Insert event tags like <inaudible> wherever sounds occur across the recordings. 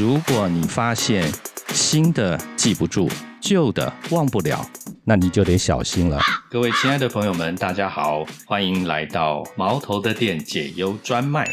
如果你发现新的记不住，旧的忘不了，那你就得小心了。各位亲爱的朋友们，大家好，欢迎来到毛头的店解忧专卖。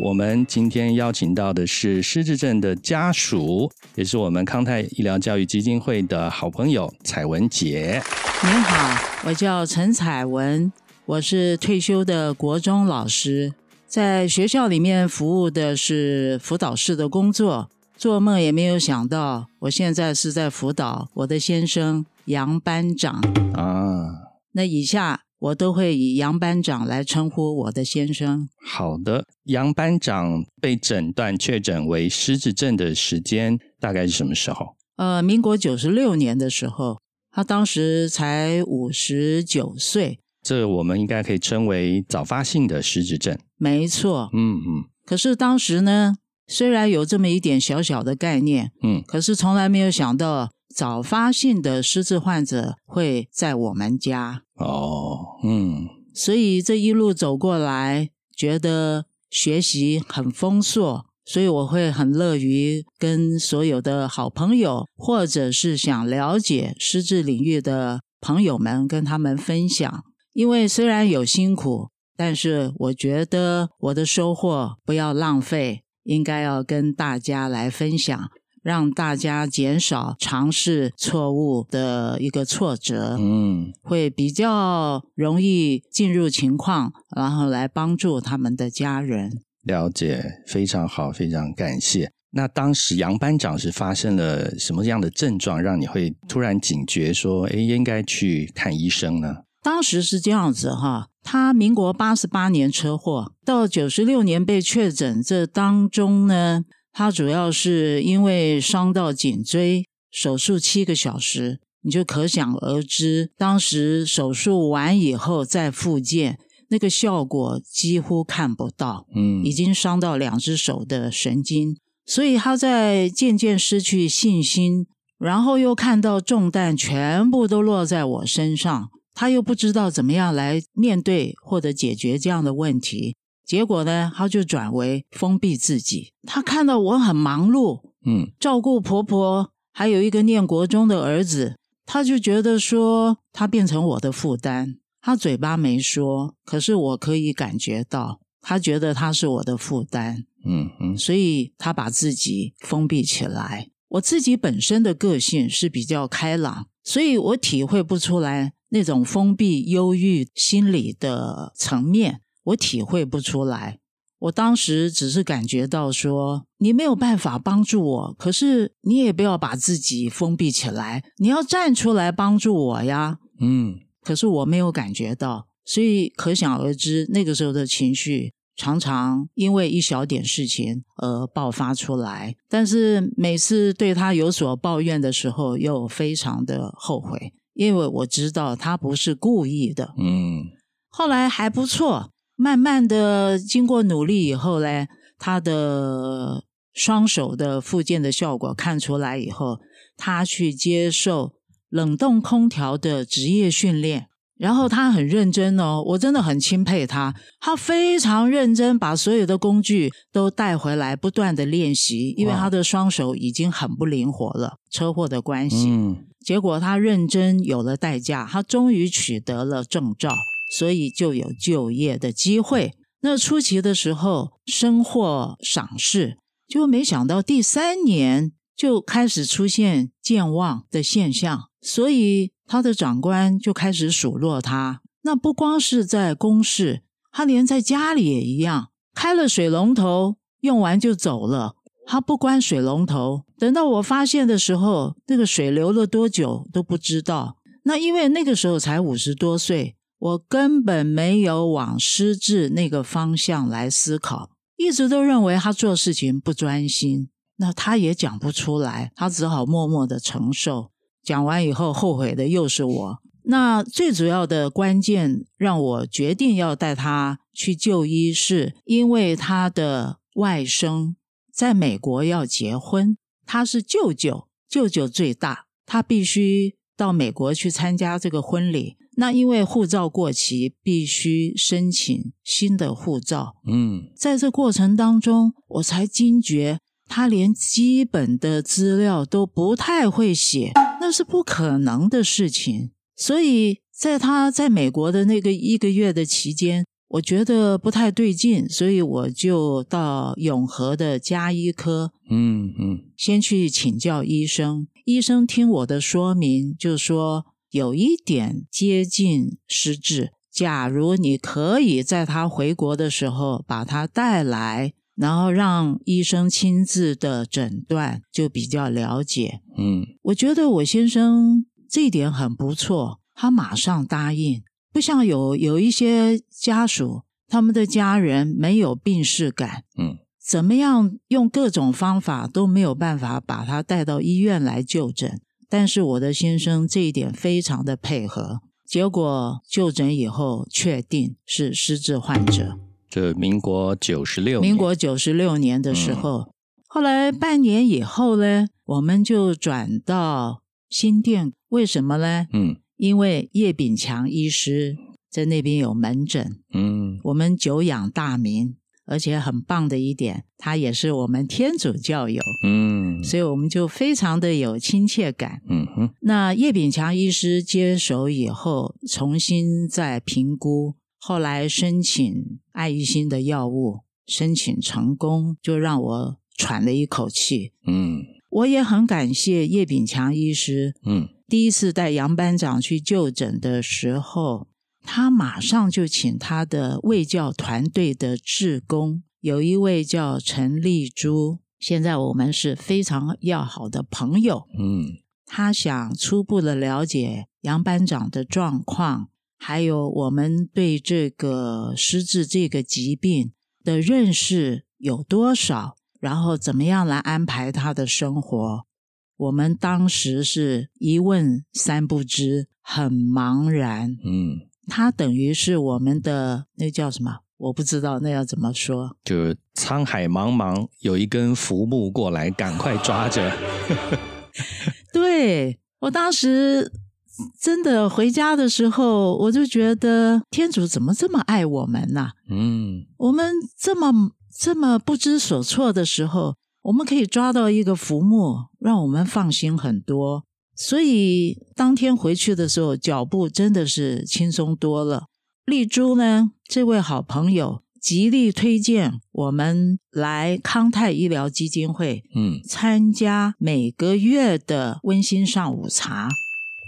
我们今天邀请到的是失智症的家属，也是我们康泰医疗教育基金会的好朋友彩文姐。您好，我叫陈彩文，我是退休的国中老师，在学校里面服务的是辅导室的工作。做梦也没有想到，我现在是在辅导我的先生杨班长啊。那以下我都会以杨班长来称呼我的先生。好的，杨班长被诊断确诊为失智症的时间大概是什么时候？呃，民国九十六年的时候，他当时才五十九岁。这我们应该可以称为早发性的失智症。没错。嗯嗯。可是当时呢？虽然有这么一点小小的概念，嗯，可是从来没有想到早发性的失智患者会在我们家哦，嗯，所以这一路走过来，觉得学习很丰硕，所以我会很乐于跟所有的好朋友，或者是想了解失智领域的朋友们，跟他们分享。因为虽然有辛苦，但是我觉得我的收获不要浪费。应该要跟大家来分享，让大家减少尝试错误的一个挫折，嗯，会比较容易进入情况，然后来帮助他们的家人。了解，非常好，非常感谢。那当时杨班长是发生了什么样的症状，让你会突然警觉说，哎，应该去看医生呢？当时是这样子哈，他民国八十八年车祸，到九十六年被确诊，这当中呢，他主要是因为伤到颈椎，手术七个小时，你就可想而知，当时手术完以后再复健，那个效果几乎看不到，嗯，已经伤到两只手的神经，所以他在渐渐失去信心，然后又看到重担全部都落在我身上。他又不知道怎么样来面对或者解决这样的问题，结果呢，他就转为封闭自己。他看到我很忙碌，嗯，照顾婆婆，还有一个念国中的儿子，他就觉得说他变成我的负担。他嘴巴没说，可是我可以感觉到，他觉得他是我的负担，嗯嗯，所以他把自己封闭起来。我自己本身的个性是比较开朗，所以我体会不出来。那种封闭、忧郁心理的层面，我体会不出来。我当时只是感觉到说，你没有办法帮助我，可是你也不要把自己封闭起来，你要站出来帮助我呀。嗯，可是我没有感觉到，所以可想而知，那个时候的情绪常常因为一小点事情而爆发出来。但是每次对他有所抱怨的时候，又非常的后悔。因为我知道他不是故意的，嗯，后来还不错，慢慢的经过努力以后呢，他的双手的复健的效果看出来以后，他去接受冷冻空调的职业训练，然后他很认真哦，我真的很钦佩他，他非常认真，把所有的工具都带回来，不断的练习，因为他的双手已经很不灵活了，车祸的关系，嗯。结果他认真有了代价，他终于取得了证照，所以就有就业的机会。那初期的时候，深获赏识，就没想到第三年就开始出现健忘的现象，所以他的长官就开始数落他。那不光是在公事，他连在家里也一样，开了水龙头用完就走了。他不关水龙头，等到我发现的时候，那个水流了多久都不知道。那因为那个时候才五十多岁，我根本没有往失智那个方向来思考，一直都认为他做事情不专心。那他也讲不出来，他只好默默的承受。讲完以后，后悔的又是我。那最主要的关键让我决定要带他去就医，是因为他的外甥。在美国要结婚，他是舅舅，舅舅最大，他必须到美国去参加这个婚礼。那因为护照过期，必须申请新的护照。嗯，在这过程当中，我才惊觉他连基本的资料都不太会写，那是不可能的事情。所以在他在美国的那个一个月的期间，我觉得不太对劲，所以我就到永和的加医科，嗯嗯先去请教医生。医生听我的说明，就说有一点接近失智。假如你可以在他回国的时候把他带来，然后让医生亲自的诊断，就比较了解。嗯我觉得我先生这一点很不错，他马上答应。不像有有一些家属，他们的家人没有病逝感，嗯怎么样用各种方法都没有办法把他带到医院来就诊。但是我的先生这一点非常的配合，结果就诊以后确定是失智患者。这民国九十六，民国九十六年的时候，后来半年以后呢，我们就转到新店。为什么呢？嗯因为叶炳强医师在那边有门诊，嗯我们久仰大名，而且很棒的一点，他也是我们天主教友，嗯所以我们就非常的有亲切感。嗯哼那叶炳强医师接手以后，重新再评估，后来申请爱益新的药物，申请成功，就让我喘了一口气。嗯我也很感谢叶炳强医师，嗯第一次带杨班长去就诊的时候，他马上就请他的卫教团队的志工，有一位叫陈丽珠，现在我们是非常要好的朋友。嗯他想初步的了解杨班长的状况，还有我们对这个失智这个疾病的认识有多少，然后怎么样来安排他的生活。我们当时是一问三不知，很茫然。嗯，他等于是我们的那叫什么？我不知道那要怎么说。就沧海茫茫，有一根浮木过来，赶快抓着。<laughs> 对我当时真的回家的时候，我就觉得天主怎么这么爱我们呐、嗯我们这么这么不知所措的时候，我们可以抓到一个浮木，让我们放心很多。所以当天回去的时候，脚步真的是轻松多了。丽珠呢，这位好朋友极力推荐我们来康泰医疗基金会嗯参加每个月的温馨上午茶，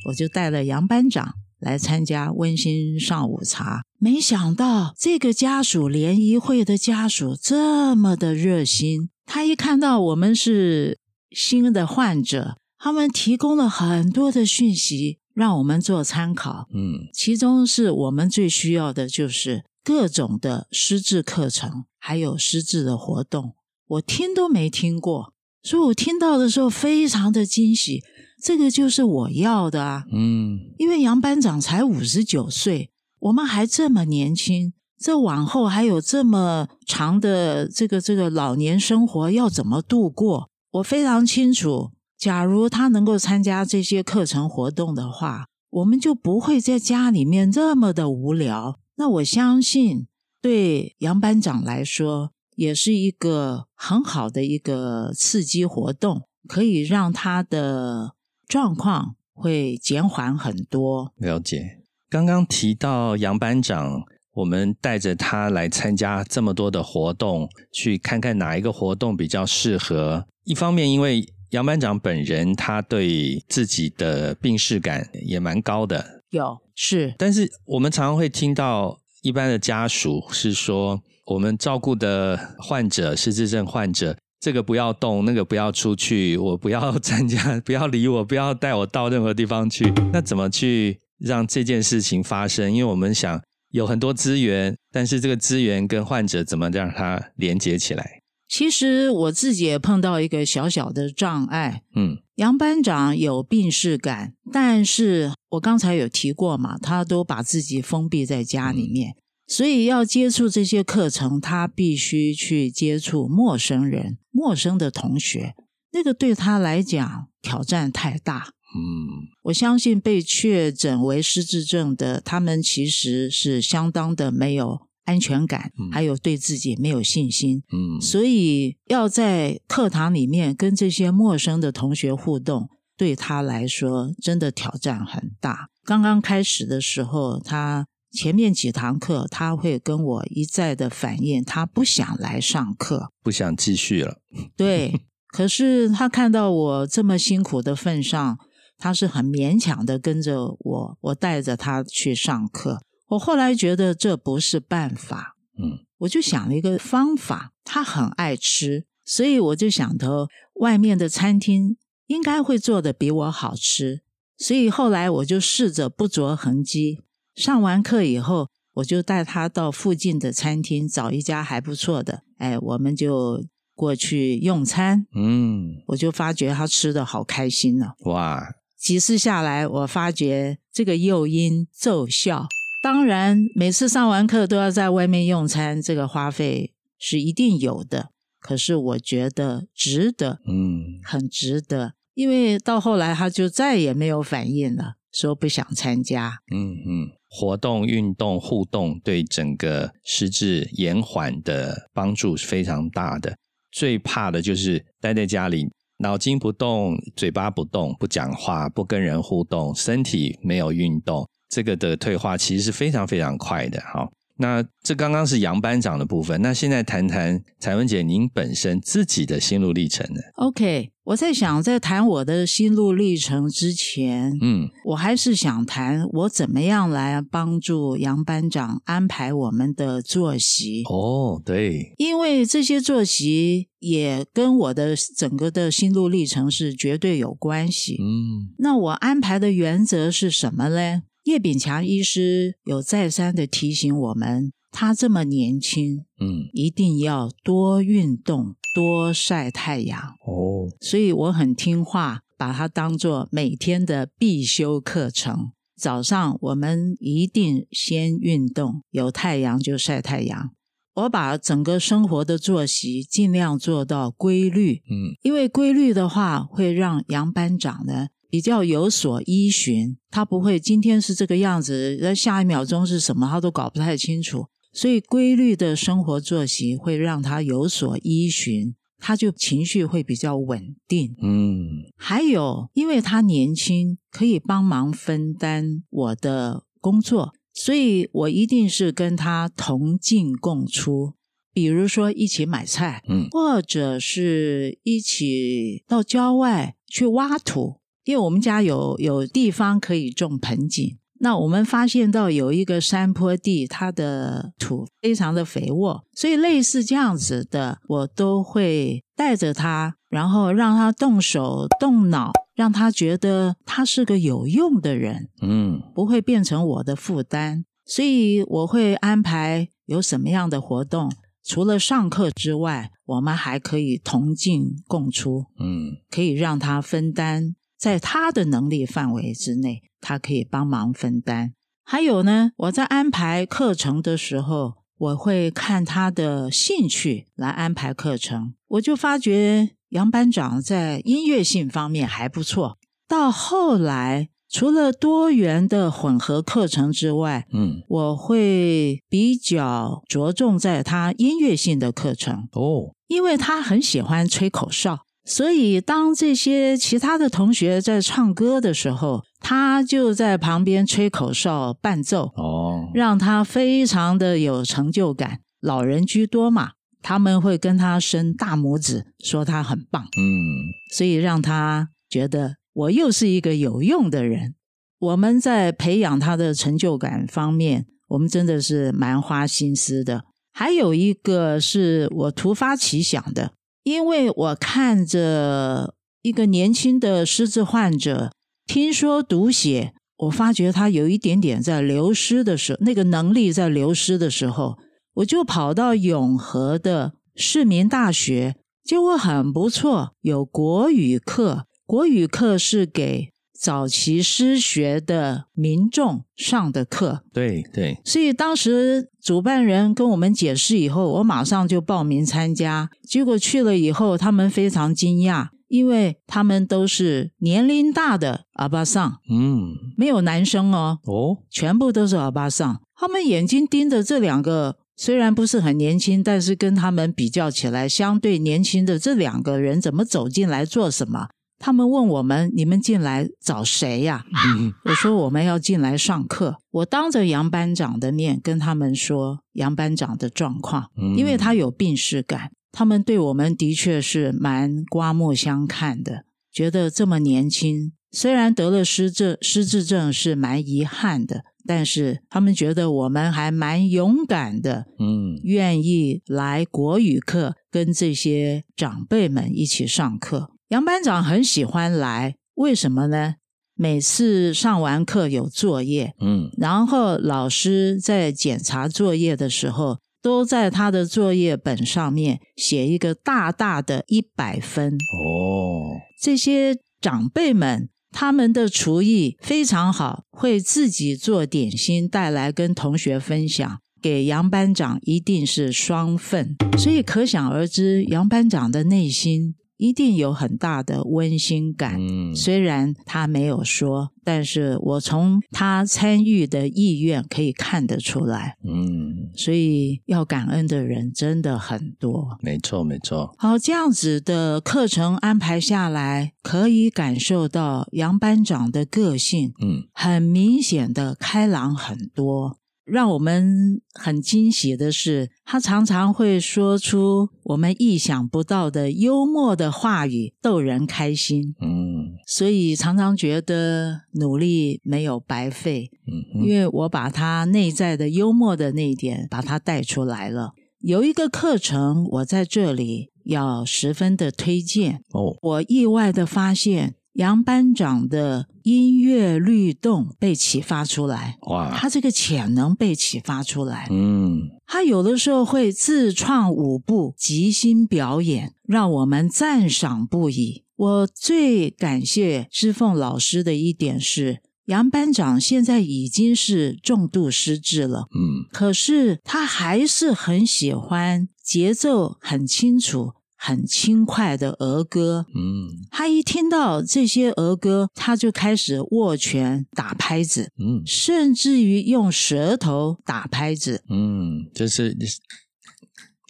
我就带了杨班长来参加温馨上午茶。没想到这个家属联谊会的家属这么的热心，他一看到我们是新的患者，他们提供了很多的讯息让我们做参考。嗯其中是我们最需要的就是各种的失智课程，还有失智的活动，我听都没听过，所以我听到的时候非常的惊喜，这个就是我要的啊！嗯因为杨班长才五十九岁，我们还这么年轻，这往后还有这么长的这个这个老年生活要怎么度过？我非常清楚，假如他能够参加这些课程活动的话，我们就不会在家里面这么的无聊。那我相信，对杨班长来说，也是一个很好的一个刺激活动，可以让他的状况会减缓很多。了解。刚刚提到杨班长，我们带着他来参加这么多的活动，去看看哪一个活动比较适合。一方面，因为杨班长本人他对自己的病视感也蛮高的，有是但是我们常常会听到一般的家属是说，我们照顾的患者失智症患者，这个不要动，那个不要出去，我不要参加，不要理我，不要带我到任何地方去。那怎么去让这件事情发生？因为我们想有很多资源，但是这个资源跟患者怎么让它连接起来？其实我自己也碰到一个小小的障碍。嗯杨班长有病视感，但是我刚才有提过嘛，他都把自己封闭在家里面，所以要接触这些课程，他必须去接触陌生人、陌生的同学，那个对他来讲挑战太大。嗯我相信被确诊为失智症的，他们其实是相当的没有安全感，嗯还有对自己没有信心。嗯，所以要在课堂里面跟这些陌生的同学互动，对他来说真的挑战很大。刚刚开始的时候，他前面几堂课他会跟我一再的反映，他不想来上课。不想继续了。对，可是他看到我这么辛苦的份上，他是很勉强的跟着我，我带着他去上课。我后来觉得这不是办法，嗯，我就想了一个方法。他很爱吃，所以我就想头外面的餐厅应该会做的比我好吃，所以后来我就试着不着痕迹。上完课以后，我就带他到附近的餐厅找一家还不错的，哎，我们就过去用餐。嗯，我就发觉他吃的好开心呢、哇，几次下来，我发觉这个诱因奏效。当然，每次上完课都要在外面用餐，这个花费是一定有的。可是我觉得值得，嗯，很值得，因为到后来他就再也没有反应了，说不想参加。嗯嗯，活动、运动、互动对整个失智延缓的帮助是非常大的。最怕的就是待在家里，脑筋不动，嘴巴不动，不讲话，不跟人互动，身体没有运动，这个的退化其实是非常非常快的。哈，那这刚刚是杨班长的部分，那现在谈谈彩文姐您本身自己的心路历程呢？OK，我在想，在谈我的心路历程之前，嗯我还是想谈我怎么样来帮助杨班长安排我们的作息。哦，对，因为这些作息也跟我的整个的心路历程是绝对有关系。嗯那我安排的原则是什么呢？叶炳强医师有再三的提醒我们，他这么年轻，嗯，一定要多运动，多晒太阳。哦，所以我很听话，把它当做每天的必修课程。早上我们一定先运动，有太阳就晒太阳。我把整个生活的作息尽量做到规律，嗯因为规律的话会让杨班长呢比较有所依循，他不会今天是这个样子，那下一秒钟是什么，他都搞不太清楚。所以规律的生活作息会让他有所依循，他就情绪会比较稳定。嗯还有，因为他年轻，可以帮忙分担我的工作，所以我一定是跟他同进共出。比如说，一起买菜，嗯或者是一起到郊外去挖土，因为我们家有有地方可以种盆景。那我们发现到有一个山坡地，它的土非常的肥沃，所以类似这样子的，我都会带着他，然后让他动手动脑，让他觉得他是个有用的人。嗯不会变成我的负担，所以我会安排有什么样的活动。除了上课之外，我们还可以同进共出，嗯可以让他分担，在他的能力范围之内，他可以帮忙分担。还有呢，我在安排课程的时候，我会看他的兴趣来安排课程。我就发觉杨班长在音乐性方面还不错。到后来，除了多元的混合课程之外，嗯，我会比较着重在他音乐性的课程，哦，因为他很喜欢吹口哨。所以，当这些其他的同学在唱歌的时候，他就在旁边吹口哨伴奏，哦，让他非常的有成就感。老人居多嘛，他们会跟他伸大拇指，说他很棒，嗯所以让他觉得我又是一个有用的人。我们在培养他的成就感方面，我们真的是蛮花心思的。还有一个是我突发奇想的，因为我看着一个年轻的失智患者，听说读写，我发觉他有一点点在流失的时候，那个能力在流失的时候，我就跑到永和的市民大学，结果很不错，有国语课。国语课是给早期失学的民众上的课，对对，所以当时主办人跟我们解释以后，我马上就报名参加。结果去了以后，他们非常惊讶，因为他们都是年龄大的阿巴桑，嗯，没有男生哦，哦，全部都是阿巴桑。他们眼睛盯着这两个虽然不是很年轻，但是跟他们比较起来，相对年轻的这两个人怎么走进来做什么？他们问我们：“你们进来找谁呀？” <laughs> 我说：“我们要进来上课。”我当着杨班长的面跟他们说杨班长的状况，因为他有病史感。他们对我们的确是蛮刮目相看的，觉得这么年轻，虽然得了失智、失智症是蛮遗憾的，但是他们觉得我们还蛮勇敢的，嗯，愿意来国语课跟这些长辈们一起上课。杨班长很喜欢来，为什么呢？每次上完课有作业，嗯，然后老师在检查作业的时候，都在他的作业本上面写一个大大的一百分。哦，这些长辈们他们的厨艺非常好，会自己做点心带来跟同学分享，给杨班长一定是双份，所以可想而知杨班长的内心。一定有很大的温馨感。嗯，虽然他没有说，但是我从他参与的意愿可以看得出来。嗯，所以要感恩的人真的很多。没错，没错。好，这样子的课程安排下来，可以感受到杨班长的个性，嗯，很明显的开朗很多。让我们很惊喜的是，他常常会说出我们意想不到的幽默的话语，逗人开心。嗯，所以常常觉得努力没有白费。嗯，因为我把他内在的幽默的那一点把他带出来了。有一个课程，我在这里要十分的推荐。哦，我意外的发现。杨班长的音乐律动被启发出来，哇！他这个潜能被启发出来，嗯，他有的时候会自创舞步，即兴表演，让我们赞赏不已。我最感谢知凤老师的一点是，杨班长现在已经是重度失智了，嗯，可是他还是很喜欢节奏很清楚。很轻快的儿歌，嗯，他一听到这些儿歌，他就开始握拳打拍子，嗯，甚至于用舌头打拍子，嗯，就是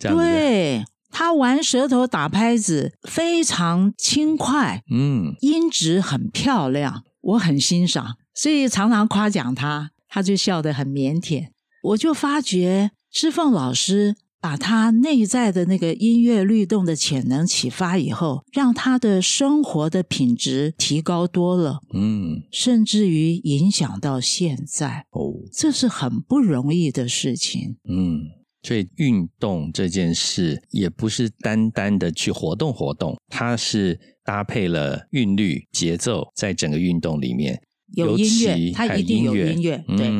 对他玩舌头打拍子非常轻快，嗯，音质很漂亮，我很欣赏，所以常常夸奖他，他就笑得很腼腆，我就发觉师凤老师。把他内在的那个音乐律动的潜能启发以后，让他的生活的品质提高多了，嗯，甚至于影响到现在，哦，这是很不容易的事情，嗯，所以运动这件事也不是单单的去活动活动，它是搭配了韵律节奏，在整个运动里面。有音乐，它一定有音乐，对。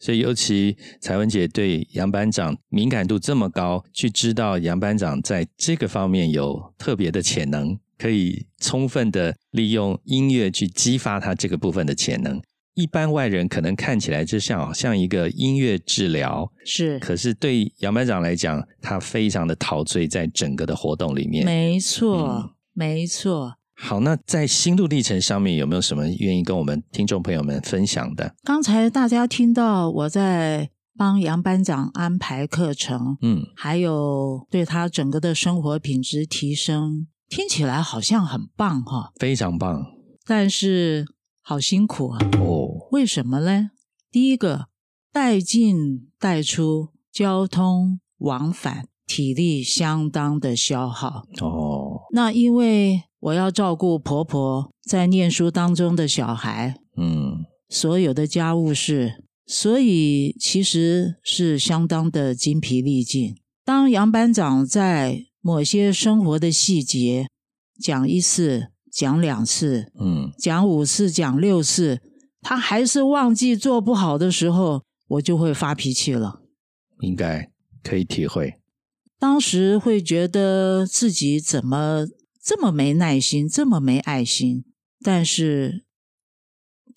所以，尤其彩文姐对杨班长敏感度这么高，去知道杨班长在这个方面有特别的潜能，可以充分的利用音乐去激发他这个部分的潜能。一般外人可能看起来就像像一个音乐治疗，是，可是对杨班长来讲，他非常的陶醉在整个的活动里面。没错，没错。好，那在心路历程上面有没有什么愿意跟我们听众朋友们分享的？刚才大家听到我在帮杨班长安排课程，嗯，还有对他整个的生活品质提升，听起来好像很棒哈，非常棒，但是好辛苦啊！哦，为什么呢？第一个带进带出交通往返，体力相当的消耗哦。那因为。我要照顾婆婆在念书当中的小孩，嗯，所有的家务事，所以其实是相当的精疲力尽。当杨班长在某些生活的细节讲一次、讲两次，嗯，讲五次、讲六次，他还是忘记做不好的时候，我就会发脾气了。应该可以体会，当时会觉得自己怎么。这么没耐心，这么没爱心，但是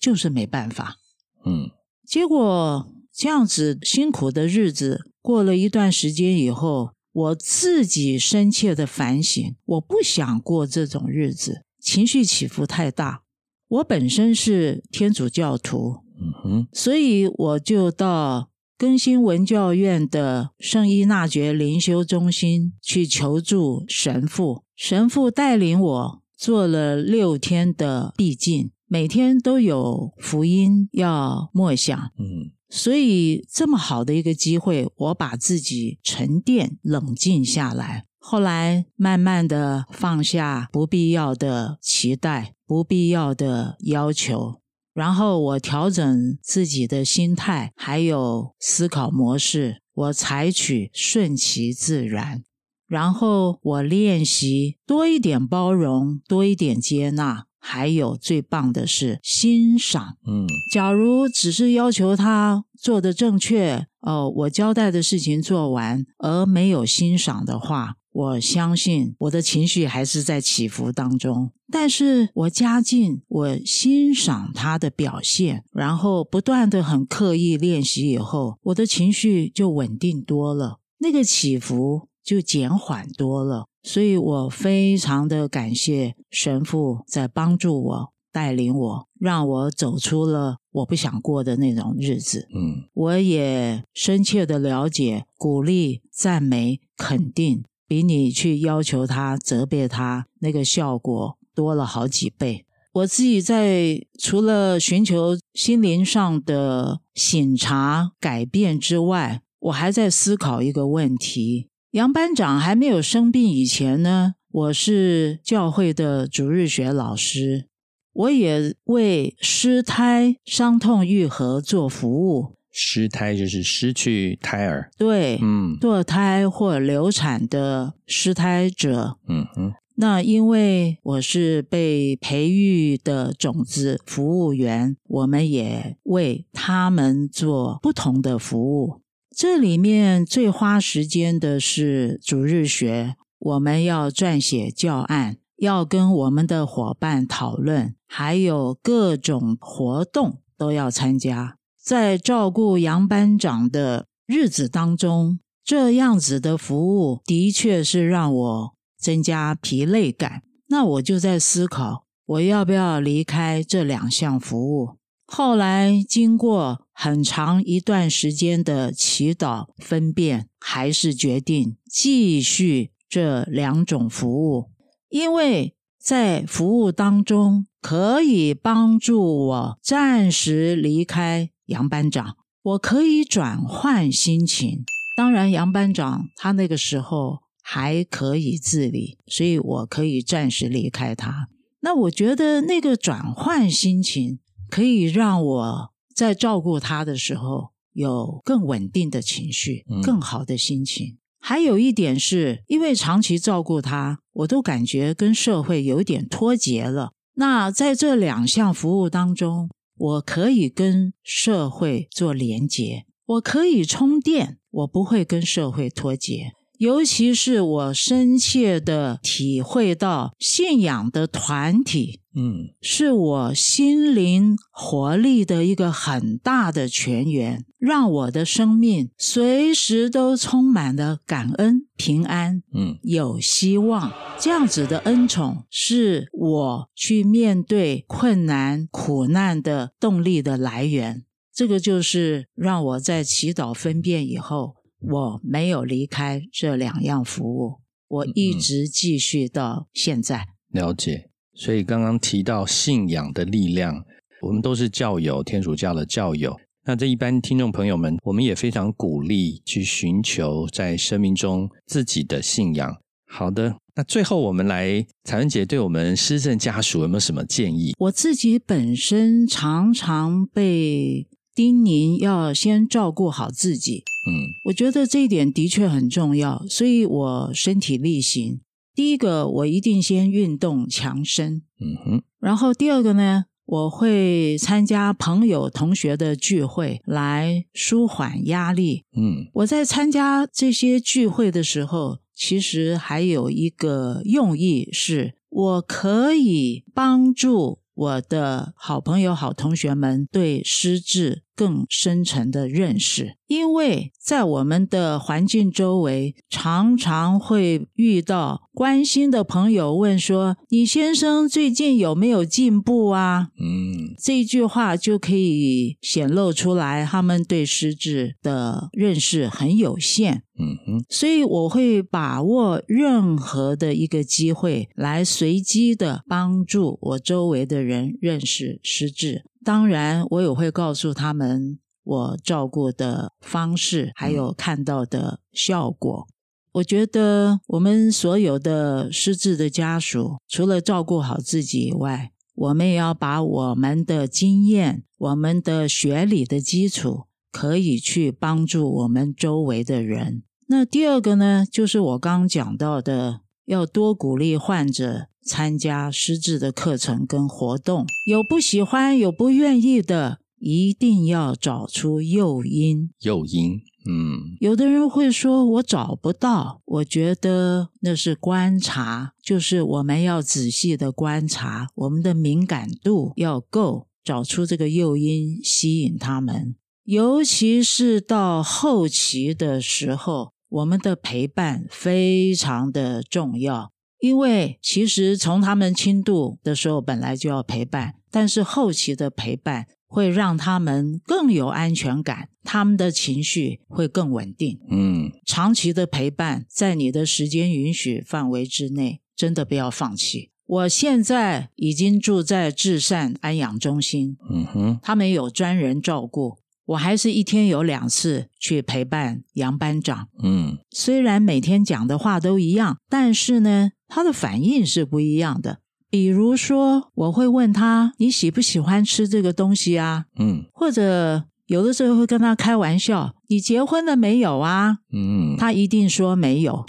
就是没办法。嗯，结果这样子辛苦的日子过了一段时间以后，我自己深切的反省，我不想过这种日子，情绪起伏太大。我本身是天主教徒，嗯哼，所以我就到更新文教院的圣依纳爵灵修中心去求助神父，神父带领我做了六天的闭境，每天都有福音要默想。嗯所以这么好的一个机会，我把自己沉淀、冷静下来。后来慢慢的放下不必要的期待、不必要的要求，然后我调整自己的心态，还有思考模式，我采取顺其自然。然后我练习多一点包容，多一点接纳，还有最棒的是欣赏。嗯假如只是要求他做的正确，哦，我交代的事情做完，而没有欣赏的话，我相信我的情绪还是在起伏当中。但是我加进我欣赏他的表现，然后不断的很刻意练习以后，我的情绪就稳定多了，那个起伏就减缓多了。所以我非常的感谢神父在帮助我、带领我，让我走出了我不想过的那种日子。嗯我也深切的了解，鼓励、赞美、肯定，比你去要求他、责备他那个效果多了好几倍。我自己在除了寻求心灵上的醒察、改变之外，我还在思考一个问题：杨班长还没有生病以前呢，我是教会的主日学老师，我也为失胎伤痛愈合做服务。失胎就是失去胎儿。对，嗯堕胎或流产的失胎者，嗯哼那因为我是被培育的种子服务员，我们也为他们做不同的服务。这里面最花时间的是主日学，我们要撰写教案，要跟我们的伙伴讨论，还有各种活动都要参加。在照顾杨班长的日子当中，这样子的服务的确是让我增加疲累感。那我就在思考，我要不要离开这两项服务？后来经过很长一段时间的祈祷分辨，还是决定继续这两种服务，因为在服务当中可以帮助我暂时离开杨班长，我可以转换心情。当然，杨班长他那个时候还可以自理，所以我可以暂时离开他。那我觉得那个转换心情，可以让我在照顾他的时候有更稳定的情绪嗯，更好的心情。还有一点是，因为长期照顾他，我都感觉跟社会有一点脱节了。那在这两项服务当中，我可以跟社会做连接，我可以充电，我不会跟社会脱节。尤其是我深切的体会到，信仰的团体嗯是我心灵活力的一个很大的泉源，让我的生命随时都充满了感恩、平安、嗯有希望。这样子的恩宠是我去面对困难、苦难的动力的来源。这个就是让我在祈祷分辨以后，我没有离开这两样服务，我一直继续到现在。了解。所以刚刚提到信仰的力量，我们都是教友，天主教的教友。那这一般听众朋友们，我们也非常鼓励去寻求在生命中自己的信仰。好的，那最后我们来，彩文姐对我们施政家属有没有什么建议？我自己本身常常被叮咛要先照顾好自己，嗯。我觉得这一点的确很重要，所以我身体力行。第一个，我一定先运动强身，嗯哼。然后第二个呢，我会参加朋友、同学的聚会来舒缓压力。嗯。我在参加这些聚会的时候，其实还有一个用意是，我可以帮助我的好朋友、好同学们对失智更深层的认识，因为在我们的环境周围，常常会遇到关心的朋友问说：“你先生最近有没有进步啊？”嗯这一句话就可以显露出来，他们对失智的认识很有限。嗯哼，所以我会把握任何的一个机会，来随机的帮助我周围的人认识失智。当然，我也会告诉他们我照顾的方式，还有看到的效果。我觉得我们所有的失智的家属，除了照顾好自己以外，我们也要把我们的经验、我们的学理的基础，可以去帮助我们周围的人。那第二个呢，就是我刚刚讲到的，要多鼓励患者参加失智的课程跟活动。有不喜欢、有不愿意的，一定要找出诱因。诱因，嗯有的人会说：“我找不到。”我觉得那是观察，就是我们要仔细的观察，我们的敏感度要够，找出这个诱因，吸引他们。尤其是到后期的时候，我们的陪伴非常的重要，因为其实从他们轻度的时候本来就要陪伴，但是后期的陪伴会让他们更有安全感，他们的情绪会更稳定。嗯长期的陪伴，在你的时间允许范围之内，真的不要放弃。我现在已经住在至善安养中心，嗯哼，他们有专人照顾，我还是一天有两次去陪伴杨班长。嗯虽然每天讲的话都一样，但是呢，他的反应是不一样的。比如说，我会问他：“你喜不喜欢吃这个东西啊？”嗯或者有的时候会跟他开玩笑：“你结婚了没有啊？”嗯，他一定说没有。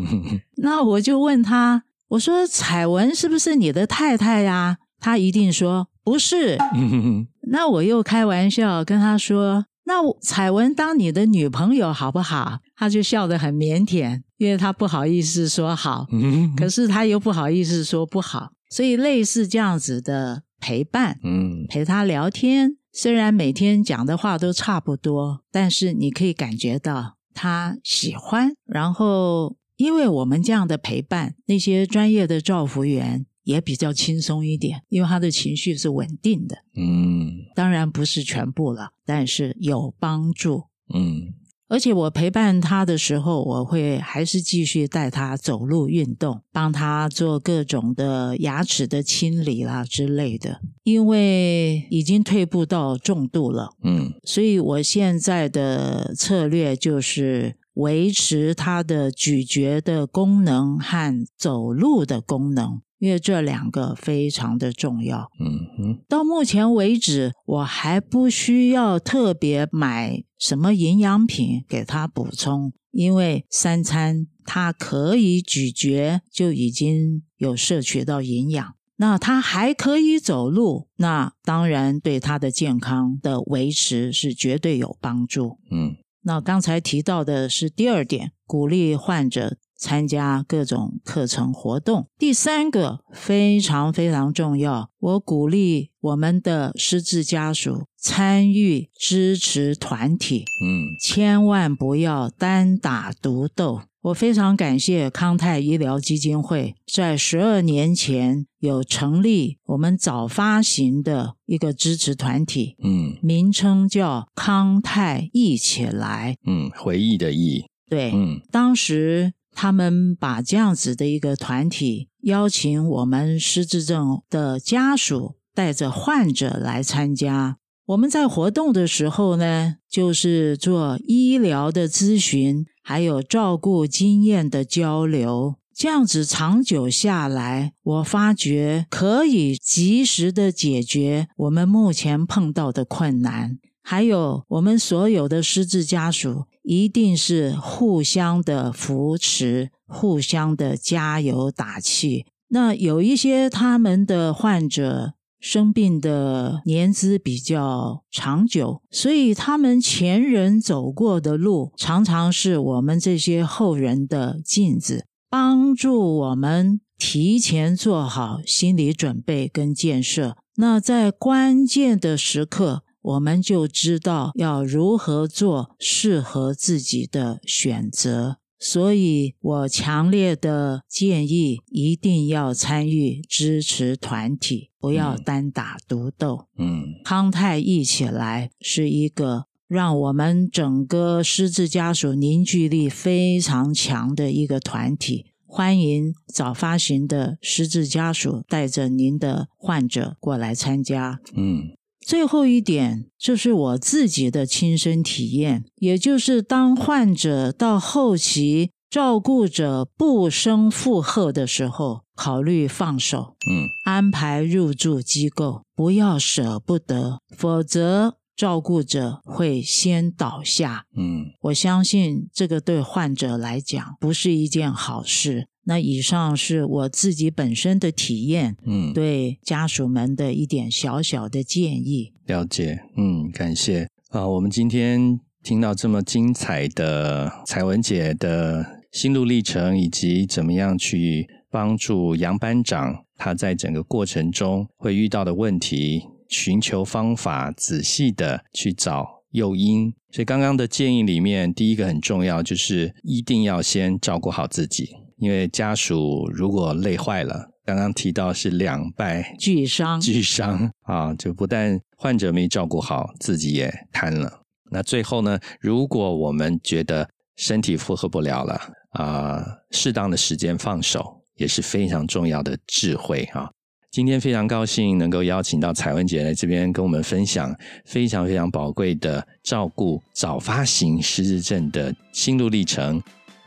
<laughs> 那我就问他：“我说彩文是不是你的太太呀？”他一定说不是。那我又开玩笑跟他说：“那彩文当你的女朋友好不好？”他就笑得很腼腆，因为他不好意思说好，嗯可是他又不好意思说不好，所以类似这样子的陪伴，嗯陪他聊天，虽然每天讲的话都差不多，但是你可以感觉到他喜欢。然后，因为我们这样的陪伴，那些专业的照服员也比较轻松一点，因为他的情绪是稳定的。嗯当然不是全部了，但是有帮助。嗯而且我陪伴他的时候，我会还是继续带他走路运动，帮他做各种的牙齿的清理啦之类的。因为已经退步到重度了，嗯所以我现在的策略就是维持他的咀嚼的功能和走路的功能，因为这两个非常的重要。嗯哼，到目前为止，我还不需要特别买什么营养品给他补充，因为三餐他可以咀嚼，就已经有摄取到营养。那他还可以走路，那当然对他的健康的维持是绝对有帮助。嗯那刚才提到的是第二点，鼓励患者参加各种课程活动。第三个非常非常重要，我鼓励我们的失智家属参与支持团体，嗯千万不要单打独斗。我非常感谢康泰医疗基金会在十二年前有成立我们早发行的一个支持团体，嗯名称叫康泰一起来。嗯，回忆的忆，对，嗯当时他们把这样子的一个团体邀请我们失智症的家属带着患者来参加。我们在活动的时候呢，就是做医疗的咨询，还有照顾经验的交流。这样子长久下来，我发觉可以及时的解决我们目前碰到的困难。还有我们所有的失智家属，一定是互相的扶持，互相的加油打气。那有一些他们的患者生病的年资比较长久，所以他们前人走过的路，常常是我们这些后人的镜子，帮助我们提前做好心理准备跟建设。那在关键的时刻，我们就知道要如何做适合自己的选择。所以我强烈的建议，一定要参与支持团体，不要单打独斗。嗯康泰一起来是一个让我们整个失智家属凝聚力非常强的一个团体。欢迎早发行的失智家属带着您的患者过来参加。嗯最后一点，这是我自己的亲身体验，也就是当患者到后期，照顾者不胜负荷的时候，考虑放手，嗯安排入住机构，不要舍不得，否则照顾者会先倒下。嗯我相信这个对患者来讲不是一件好事。那以上是我自己本身的体验，嗯，对家属们的一点小小的建议。了解，嗯，感谢啊、我们今天听到这么精彩的彩文姐的心路历程，以及怎么样去帮助杨班长他在整个过程中会遇到的问题，寻求方法，仔细的去找诱因。所以刚刚的建议里面，第一个很重要，就是一定要先照顾好自己，因为家属如果累坏了，刚刚提到是两败俱伤，巨伤啊，就不但患者没照顾好，自己也瘫了。那最后呢，如果我们觉得身体负荷不了了啊、适当的时间放手也是非常重要的智慧啊。今天非常高兴能够邀请到彩文姐来这边跟我们分享非常非常宝贵的照顾早发型失智症的心路历程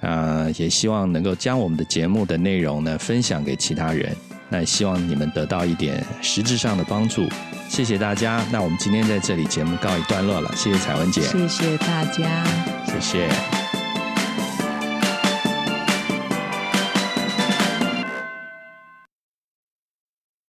啊、也希望能够将我们的节目的内容呢分享给其他人。那也希望你们得到一点实质上的帮助，谢谢大家。那我们今天在这里节目告一段落了，谢谢彩文姐，谢谢大家。谢谢。